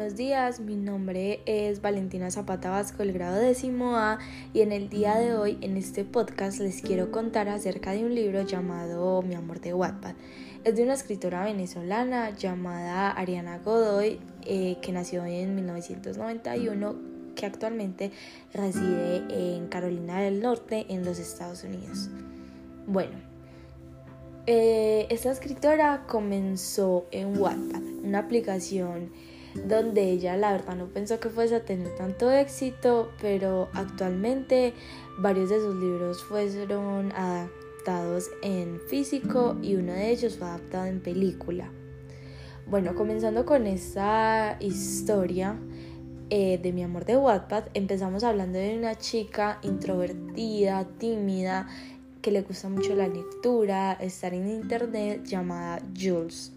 buenos días. Mi nombre es Valentina Zapata Vasco, el grado décimo A, y en el día de hoy, en este podcast, les quiero contar acerca de un libro llamado Mi amor de Wattpad. Es de una escritora venezolana llamada Ariana Godoy, eh, que nació en 1991, que actualmente reside en Carolina del Norte, en los Estados Unidos. Bueno, eh, esta escritora comenzó en Wattpad, una aplicación donde ella la verdad no pensó que fuese a tener tanto éxito, pero actualmente varios de sus libros fueron adaptados en físico y uno de ellos fue adaptado en película. Bueno, comenzando con esta historia eh, de mi amor de Wattpad, empezamos hablando de una chica introvertida, tímida, que le gusta mucho la lectura, estar en internet, llamada Jules.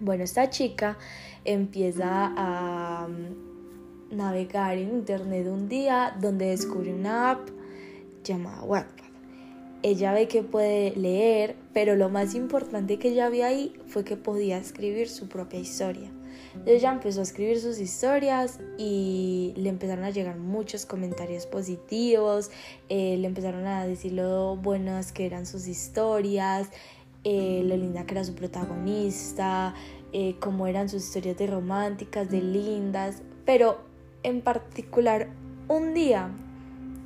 Bueno, esta chica empieza a mm, navegar en internet un día donde descubre una app llamada Wattpad. Ella ve que puede leer, pero lo más importante que ella vio ahí fue que podía escribir su propia historia. Ella empezó a escribir sus historias y le empezaron a llegar muchos comentarios positivos, eh, le empezaron a decir lo buenas que eran sus historias, eh, lo linda que era su protagonista, eh, cómo eran sus historias de románticas, de lindas, pero en particular un día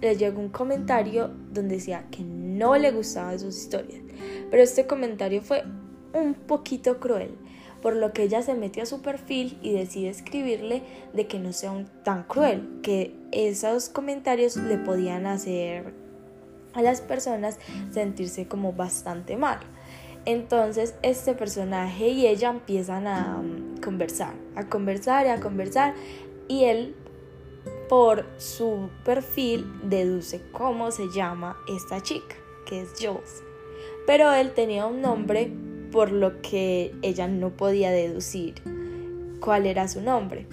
le llegó un comentario donde decía que no le gustaban sus historias, pero este comentario fue un poquito cruel por lo que ella se metió a su perfil y decide escribirle de que no sea tan cruel, que esos comentarios le podían hacer a las personas sentirse como bastante mal. Entonces este personaje y ella empiezan a um, conversar, a conversar y a conversar y él por su perfil deduce cómo se llama esta chica, que es Jules. Pero él tenía un nombre por lo que ella no podía deducir cuál era su nombre.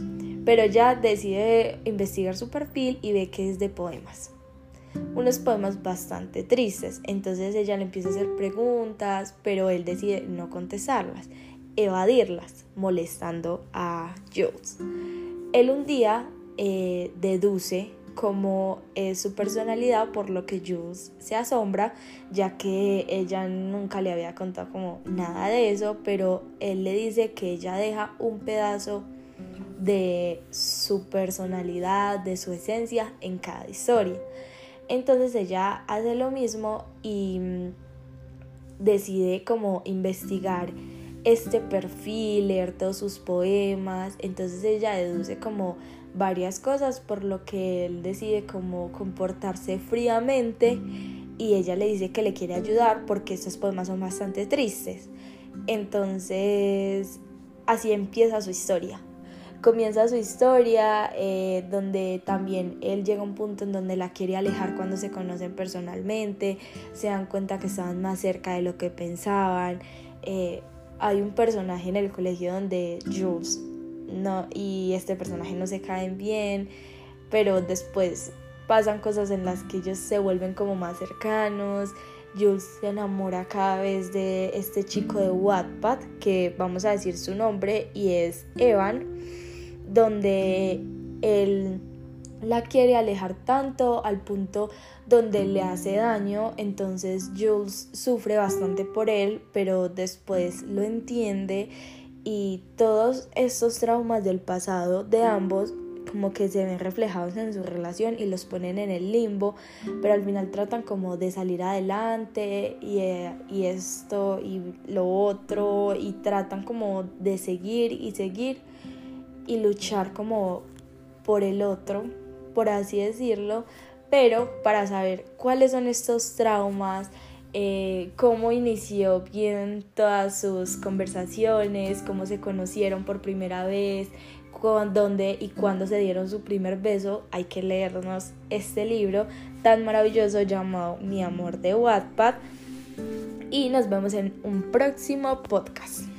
Pero ella decide investigar su perfil y ve que es de poemas. Unos poemas bastante tristes. Entonces ella le empieza a hacer preguntas, pero él decide no contestarlas, evadirlas, molestando a Jules. Él un día eh, deduce como es su personalidad, por lo que Jules se asombra, ya que ella nunca le había contado como nada de eso, pero él le dice que ella deja un pedazo de su personalidad, de su esencia en cada historia. Entonces ella hace lo mismo y mm, decide como investigar este perfil, leer todos sus poemas, entonces ella deduce como varias cosas, por lo que él decide como comportarse fríamente y ella le dice que le quiere ayudar porque estos poemas son bastante tristes. Entonces, así empieza su historia. Comienza su historia eh, donde también él llega a un punto en donde la quiere alejar cuando se conocen personalmente, se dan cuenta que estaban más cerca de lo que pensaban. Eh, hay un personaje en el colegio donde Jules no, y este personaje no se caen bien, pero después pasan cosas en las que ellos se vuelven como más cercanos. Jules se enamora cada vez de este chico de Wattpad, que vamos a decir su nombre, y es Evan, donde él la quiere alejar tanto al punto donde le hace daño, entonces Jules sufre bastante por él, pero después lo entiende y todos estos traumas del pasado de ambos como que se ven reflejados en su relación y los ponen en el limbo, pero al final tratan como de salir adelante y, eh, y, esto y lo otro y tratan como de seguir y seguir y luchar como por el otro, por así decirlo, pero para saber cuáles son estos traumas, eh, cómo inició bien todas sus conversaciones, cómo se conocieron por primera vez, con, dónde y cuándo se dieron su primer beso, hay que leernos este libro tan maravilloso llamado Mi amor de Wattpad y nos vemos en un próximo podcast.